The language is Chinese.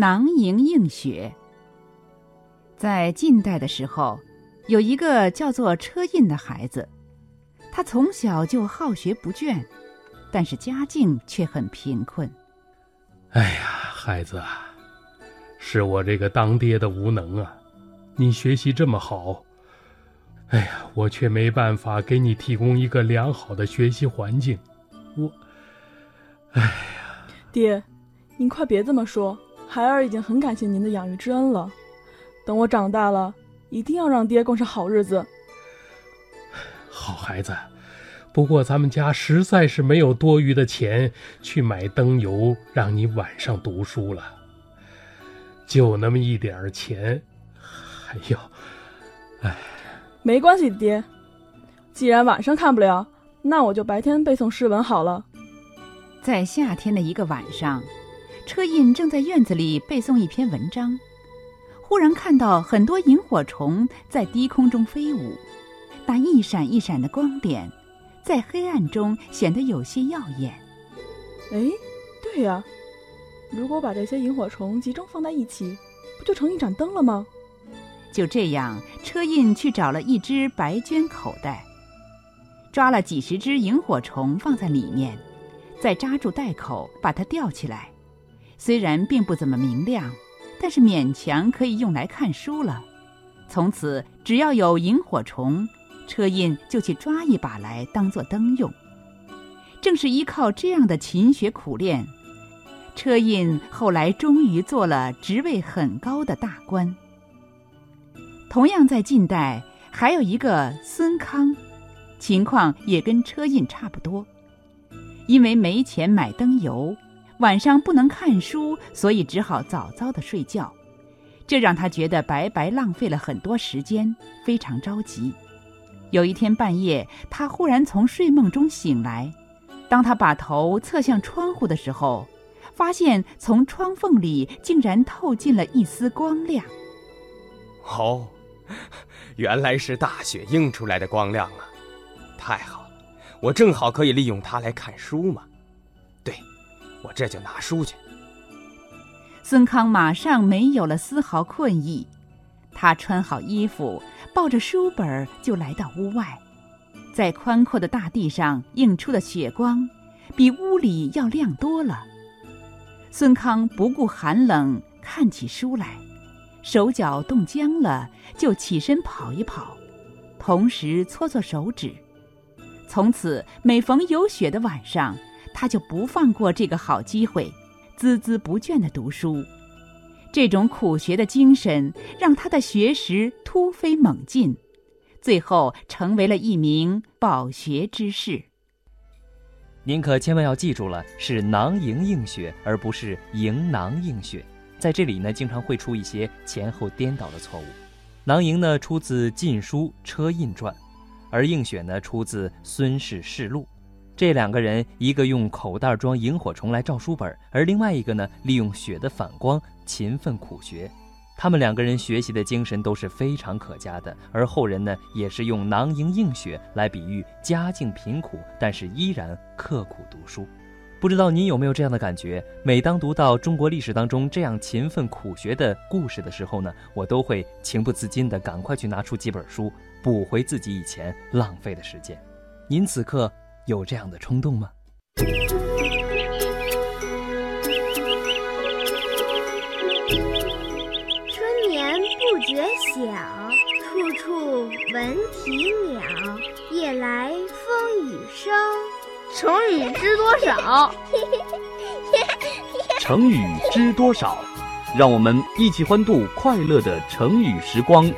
囊萤映雪。在晋代的时候，有一个叫做车胤的孩子，他从小就好学不倦，但是家境却很贫困。哎呀，孩子啊，是我这个当爹的无能啊！你学习这么好，哎呀，我却没办法给你提供一个良好的学习环境。我，哎呀，爹，您快别这么说，孩儿已经很感谢您的养育之恩了。等我长大了，一定要让爹过上好日子。好孩子。不过咱们家实在是没有多余的钱去买灯油，让你晚上读书了。就那么一点钱，还要，哎，没关系，爹。既然晚上看不了，那我就白天背诵诗文好了。在夏天的一个晚上，车胤正在院子里背诵一篇文章，忽然看到很多萤火虫在低空中飞舞，那一闪一闪的光点。在黑暗中显得有些耀眼。哎，对呀，如果把这些萤火虫集中放在一起，不就成一盏灯了吗？就这样，车胤去找了一只白绢口袋，抓了几十只萤火虫放在里面，再扎住袋口，把它吊起来。虽然并不怎么明亮，但是勉强可以用来看书了。从此，只要有萤火虫。车胤就去抓一把来当做灯用。正是依靠这样的勤学苦练，车胤后来终于做了职位很高的大官。同样在晋代，还有一个孙康，情况也跟车胤差不多。因为没钱买灯油，晚上不能看书，所以只好早早的睡觉。这让他觉得白白浪费了很多时间，非常着急。有一天半夜，他忽然从睡梦中醒来。当他把头侧向窗户的时候，发现从窗缝里竟然透进了一丝光亮。哦，原来是大雪映出来的光亮啊！太好了，我正好可以利用它来看书嘛。我这就拿书去。孙康马上没有了丝毫困意，他穿好衣服。抱着书本就来到屋外，在宽阔的大地上映出的雪光，比屋里要亮多了。孙康不顾寒冷，看起书来，手脚冻僵了，就起身跑一跑，同时搓搓手指。从此，每逢有雪的晚上，他就不放过这个好机会，孜孜不倦地读书。这种苦学的精神让他的学识突飞猛进，最后成为了一名饱学之士。您可千万要记住了，是囊萤映雪，而不是萤囊映雪。在这里呢，经常会出一些前后颠倒的错误。囊萤呢出自《晋书·车胤传》，而映雪呢出自《孙氏世录》。这两个人，一个用口袋装萤火虫来照书本，而另外一个呢，利用雪的反光勤奋苦学。他们两个人学习的精神都是非常可嘉的。而后人呢，也是用囊萤映雪来比喻家境贫苦，但是依然刻苦读书。不知道您有没有这样的感觉？每当读到中国历史当中这样勤奋苦学的故事的时候呢，我都会情不自禁地赶快去拿出几本书，补回自己以前浪费的时间。您此刻。有这样的冲动吗？春眠不觉晓，处处闻啼鸟。夜来风雨声。成语知多少？成语知多少？让我们一起欢度快乐的成语时光。